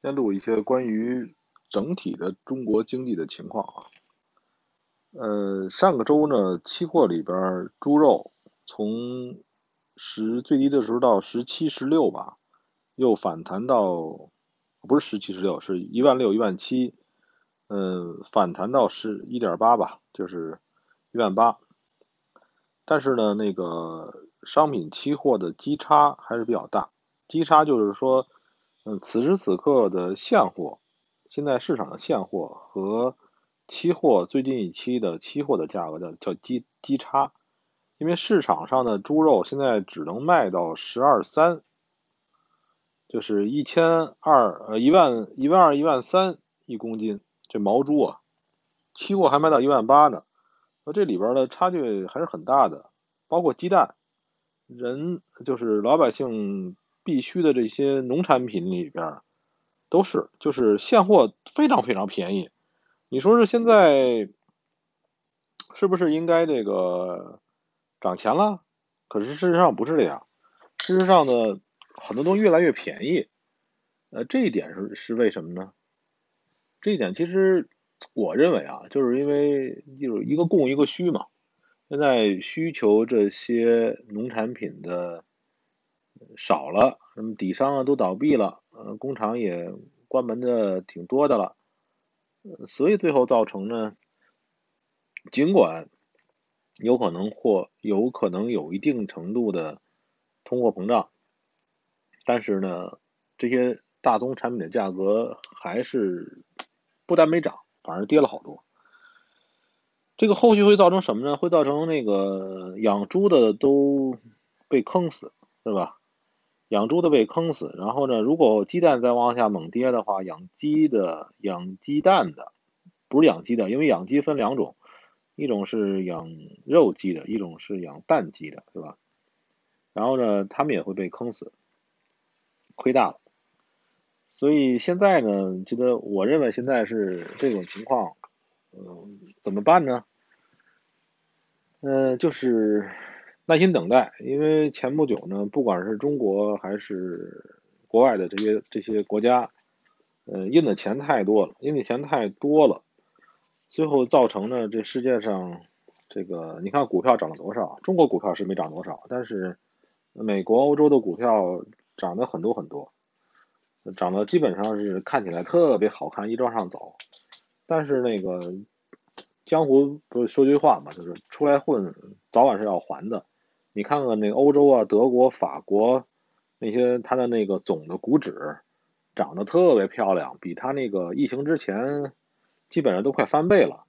先录一些关于整体的中国经济的情况啊。呃，上个周呢，期货里边猪肉从十最低的时候到十七、十六吧，又反弹到不是十七、十六，是一万六、一万七，嗯，反弹到十一点八吧，就是一万八。但是呢，那个商品期货的基差还是比较大，基差就是说。嗯，此时此刻的现货，现在市场的现货和期货最近一期的期货的价格叫叫基基差，因为市场上的猪肉现在只能卖到十二三，就是一千二呃一万一万二一万三一公斤，这毛猪啊，期货还卖到一万八呢，那这里边的差距还是很大的，包括鸡蛋，人就是老百姓。必须的这些农产品里边，都是就是现货非常非常便宜。你说是现在是不是应该这个涨钱了？可是事实上不是这样。事实上呢，很多东西越来越便宜。呃，这一点是是为什么呢？这一点其实我认为啊，就是因为就是一个供一个需嘛。现在需求这些农产品的。少了，什么底商啊都倒闭了，呃，工厂也关门的挺多的了，所以最后造成呢，尽管有可能或有可能有一定程度的通货膨胀，但是呢，这些大宗产品的价格还是不但没涨，反而跌了好多。这个后续会造成什么呢？会造成那个养猪的都被坑死，是吧？养猪的被坑死，然后呢，如果鸡蛋再往下猛跌的话，养鸡的、养鸡蛋的，不是养鸡的，因为养鸡分两种，一种是养肉鸡的，一种是养蛋鸡的，是吧？然后呢，他们也会被坑死，亏大了。所以现在呢，觉得我认为现在是这种情况，嗯，怎么办呢？嗯，就是。耐心等待，因为前不久呢，不管是中国还是国外的这些这些国家，呃，印的钱太多了，印的钱太多了，最后造成呢，这世界上这个你看股票涨了多少？中国股票是没涨多少，但是美国、欧洲的股票涨的很多很多，涨的基本上是看起来特别好看，一直往上走。但是那个江湖不是说句话嘛，就是出来混，早晚是要还的。你看看那个欧洲啊，德国、法国那些，它的那个总的股指长得特别漂亮，比它那个疫情之前基本上都快翻倍了。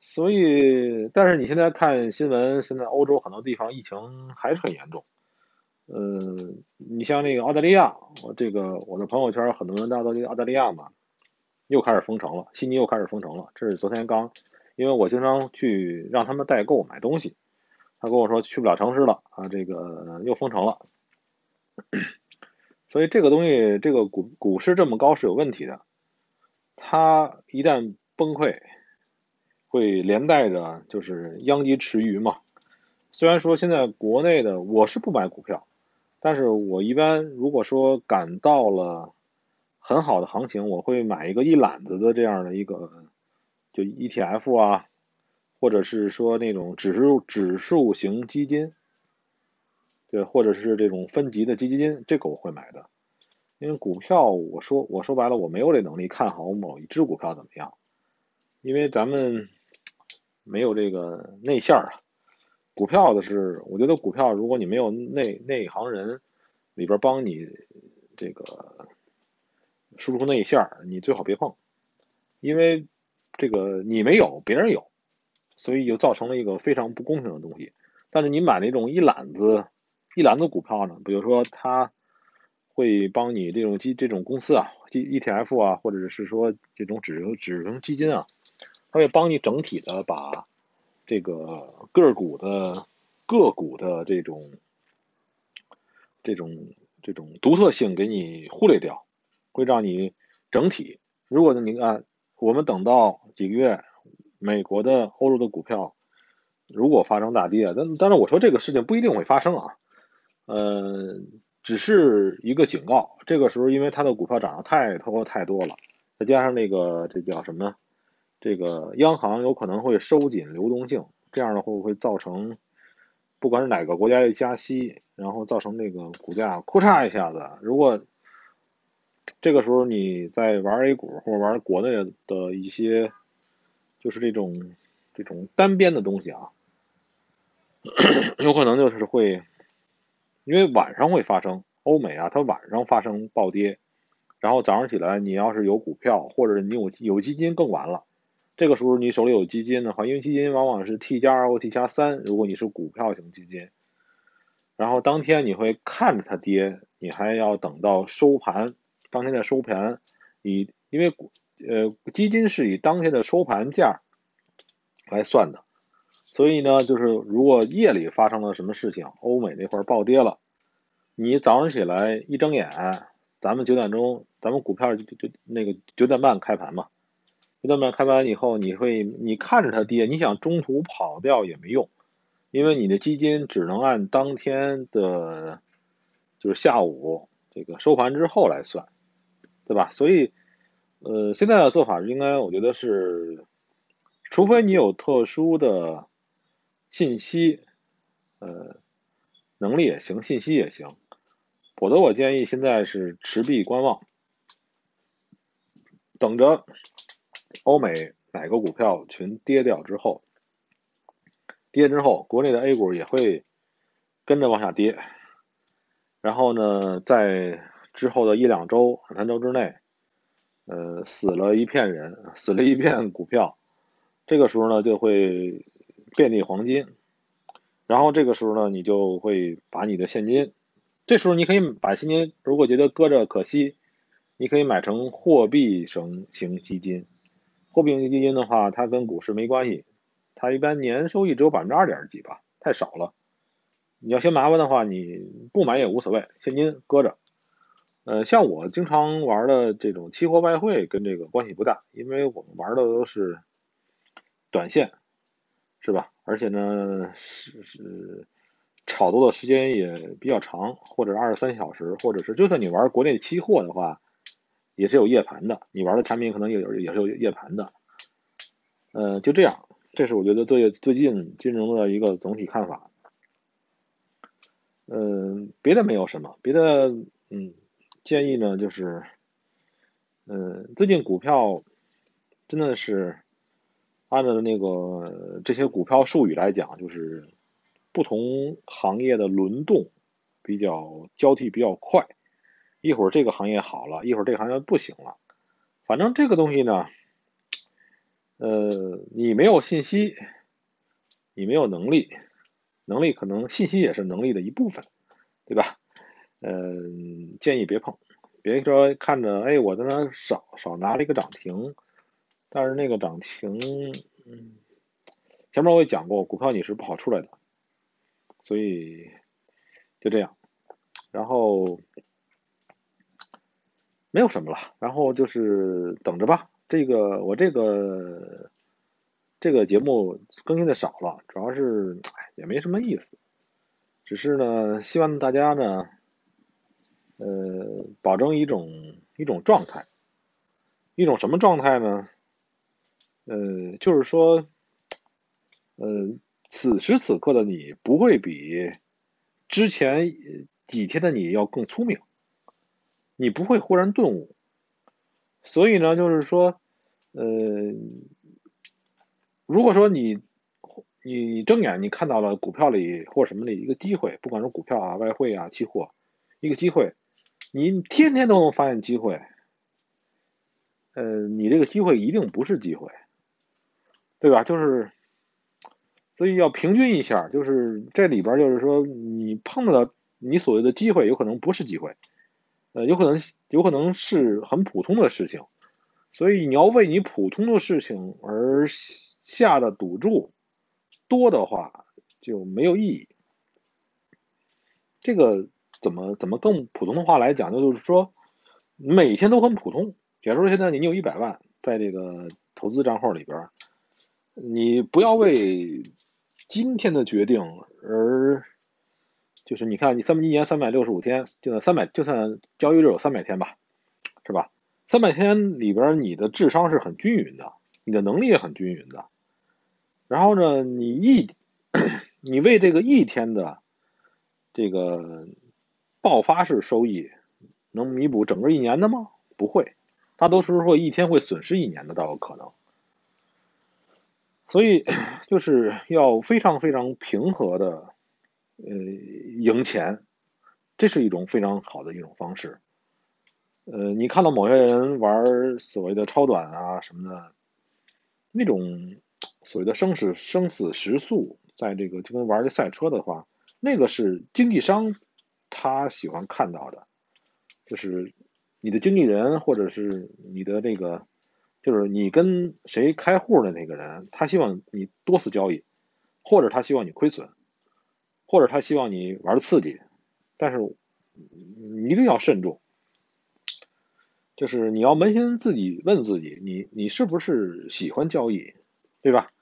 所以，但是你现在看新闻，现在欧洲很多地方疫情还是很严重。嗯，你像那个澳大利亚，我这个我的朋友圈很多人大家都去澳大利亚嘛，又开始封城了，悉尼又开始封城了。这是昨天刚，因为我经常去让他们代购买东西。他跟我说去不了城市了啊，这个又封城了，所以这个东西，这个股股市这么高是有问题的，它一旦崩溃，会连带着就是殃及池鱼嘛。虽然说现在国内的我是不买股票，但是我一般如果说赶到了很好的行情，我会买一个一揽子的这样的一个就 ETF 啊。或者是说那种指数指数型基金，对，或者是这种分级的基金，这个我会买的。因为股票，我说我说白了，我没有这能力看好某一只股票怎么样，因为咱们没有这个内线啊。股票的是，我觉得股票如果你没有内内行人里边帮你这个输出内线，你最好别碰，因为这个你没有，别人有。所以就造成了一个非常不公平的东西。但是你买那种一篮子、一篮子股票呢？比如说，他会帮你这种基、这种公司啊，基 ETF 啊，或者是说这种指数指数基金啊，它会帮你整体的把这个个股的个股的这种这种这种独特性给你忽略掉，会让你整体。如果你看，我们等到几个月。美国的、欧洲的股票如果发生大跌，但但是我说这个事情不一定会发生啊。呃，只是一个警告。这个时候，因为它的股票涨得太多太多了，再加上那个这叫什么？这个央行有可能会收紧流动性，这样的话会造成，不管是哪个国家的加息，然后造成这个股价咔嚓一下子。如果这个时候你在玩 A 股或者玩国内的一些，就是这种这种单边的东西啊，有可能就是会，因为晚上会发生欧美啊，它晚上发生暴跌，然后早上起来你要是有股票或者你有有基金更完了。这个时候你手里有基金的话，因为基金往往是 T 加二或 T 加三，如果你是股票型基金，然后当天你会看着它跌，你还要等到收盘，当天的收盘你因为股呃基金是以当天的收盘价来算的，所以呢，就是如果夜里发生了什么事情，欧美那块暴跌了，你早上起来一睁眼，咱们九点钟，咱们股票就就那个九点半开盘嘛。九点半开盘以后，你会你看着它跌，你想中途跑掉也没用，因为你的基金只能按当天的，就是下午这个收盘之后来算，对吧？所以，呃，现在的做法应该我觉得是，除非你有特殊的信息，呃，能力也行，信息也行，否则我建议现在是持币观望，等着。欧美哪个股票群跌掉之后，跌之后，国内的 A 股也会跟着往下跌。然后呢，在之后的一两周、两三周之内，呃，死了一片人，死了一片股票。这个时候呢，就会遍地黄金。然后这个时候呢，你就会把你的现金，这时候你可以把现金，如果觉得搁着可惜，你可以买成货币型型基金。货币型基金的话，它跟股市没关系，它一般年收益只有百分之二点几吧，太少了。你要嫌麻烦的话，你不买也无所谓，现金搁着。呃，像我经常玩的这种期货外汇跟这个关系不大，因为我们玩的都是短线，是吧？而且呢，是是炒作的时间也比较长，或者二十三小时，或者是就算你玩国内期货的话。也是有夜盘的，你玩的产品可能也有也是有夜盘的，嗯，就这样，这是我觉得对最近金融的一个总体看法，嗯，别的没有什么，别的，嗯，建议呢就是，嗯，最近股票真的是按照那个这些股票术语来讲，就是不同行业的轮动比较交替比较快。一会儿这个行业好了，一会儿这个行业不行了。反正这个东西呢，呃，你没有信息，你没有能力，能力可能信息也是能力的一部分，对吧？嗯，建议别碰，别说看着，哎，我在那少少拿了一个涨停，但是那个涨停，嗯，前面我也讲过，股票你是不好出来的，所以就这样，然后。没有什么了，然后就是等着吧。这个我这个这个节目更新的少了，主要是也没什么意思，只是呢，希望大家呢，呃，保证一种一种状态，一种什么状态呢？呃，就是说，呃，此时此刻的你不会比之前几天的你要更聪明。你不会忽然顿悟，所以呢，就是说，呃，如果说你你睁眼你看到了股票里或什么的一个机会，不管是股票啊、外汇啊、期货，一个机会，你天天都能发现机会，呃，你这个机会一定不是机会，对吧？就是，所以要平均一下，就是这里边就是说，你碰到的你所谓的机会，有可能不是机会。呃，有可能有可能是很普通的事情，所以你要为你普通的事情而下的赌注多的话就没有意义。这个怎么怎么更普通的话来讲，那就是说每天都很普通。假如说现在你有一百万在这个投资账号里边，你不要为今天的决定而就是你看，你三一年三百六十五天，就算三百，就算交易日有三百天吧，是吧？三百天里边，你的智商是很均匀的，你的能力也很均匀的。然后呢，你一，你为这个一天的这个爆发式收益，能弥补整个一年的吗？不会，大多数时候一天会损失一年的都有可能。所以 就是要非常非常平和的，呃，赢钱，这是一种非常好的一种方式。呃，你看到某些人玩所谓的超短啊什么的，那种所谓的生死生死时速，在这个就跟玩这赛车的话，那个是经纪商他喜欢看到的，就是你的经纪人或者是你的这个，就是你跟谁开户的那个人，他希望你多次交易，或者他希望你亏损，或者他希望你玩刺激，但是你一定要慎重。就是你要扪心自己问自己，你你是不是喜欢交易，对吧？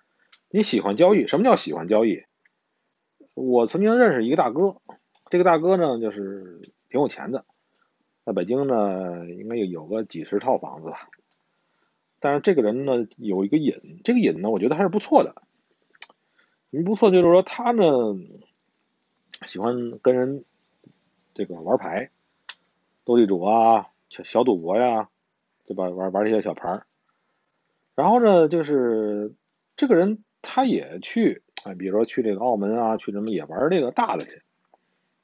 你喜欢交易，什么叫喜欢交易？我曾经认识一个大哥，这个大哥呢就是挺有钱的，在北京呢应该有个几十套房子吧。但是这个人呢有一个瘾，这个瘾呢我觉得还是不错的。不错就是说他呢喜欢跟人这个玩牌，斗地主啊。小小赌博呀，对吧？玩玩这些小牌，然后呢，就是这个人他也去啊，比如说去这个澳门啊，去什么也玩这个大的去。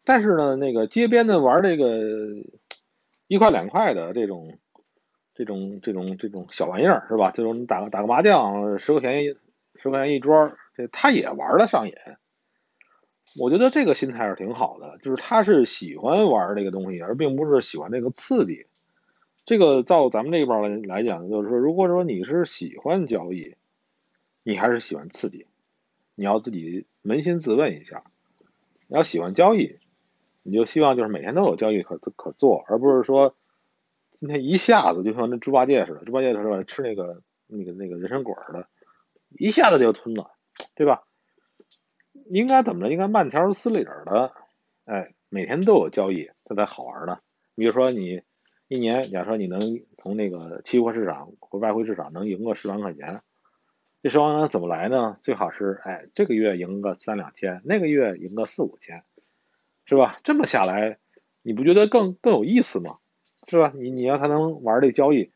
但是呢，那个街边的玩这个一块两块的这种这种这种这种小玩意儿是吧？这种打个打个麻将十块钱一十块钱一桌，这他也玩的上瘾。我觉得这个心态是挺好的，就是他是喜欢玩这个东西，而并不是喜欢这个刺激。这个照咱们这边来来讲，就是说，如果说你是喜欢交易，你还是喜欢刺激，你要自己扪心自问一下。你要喜欢交易，你就希望就是每天都有交易可可做，而不是说今天一下子就像那猪八戒似的，猪八戒是吧？吃那个那个那个人参果似的，一下子就吞了，对吧？应该怎么着？应该慢条斯理的，哎，每天都有交易，这才好玩呢。比如说你。一年，假设你能从那个期货市场或外汇市场能赢个十万块钱，这十万块钱怎么来呢？最好是，哎，这个月赢个三两千，那个月赢个四五千，是吧？这么下来，你不觉得更更有意思吗？是吧？你你要他能玩这交易，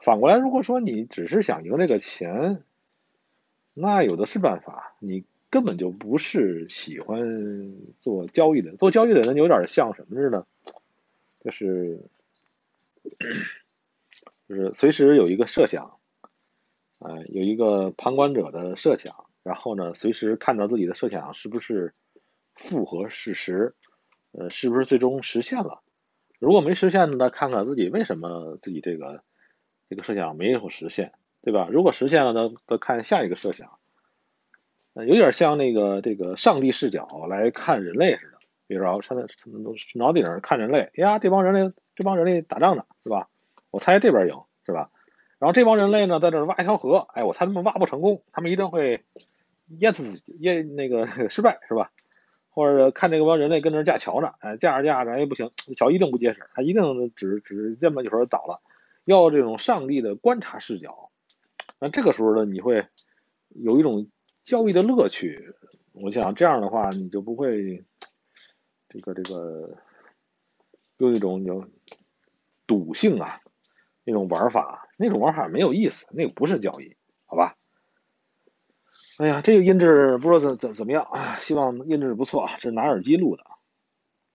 反过来，如果说你只是想赢这个钱，那有的是办法，你根本就不是喜欢做交易的。做交易的人有点像什么似的？就是，就是随时有一个设想，呃，有一个旁观者的设想，然后呢，随时看到自己的设想是不是复合事实，呃，是不是最终实现了？如果没实现呢，看看自己为什么自己这个这个设想没有实现，对吧？如果实现了呢，再看下一个设想，有点像那个这个上帝视角来看人类似的。比如说，站在脑顶上看人类，呀，这帮人类，这帮人类打仗呢，是吧？我猜这边赢，是吧？然后这帮人类呢，在这挖一条河，哎，我猜他们挖不成功，他们一定会淹死自己，淹那个 失败，是吧？或者看这个帮人类跟那架桥呢，哎，架着架着，哎，不行，桥一定不结实，它一定只只这么一会儿倒了。要这种上帝的观察视角，那这个时候呢，你会有一种交易的乐趣。我想这样的话，你就不会。这个这个用一种有赌性啊，那种玩法，那种玩法没有意思，那个不是交易，好吧？哎呀，这个音质不知道怎怎怎么样？希望音质不错啊，这是拿耳机录的。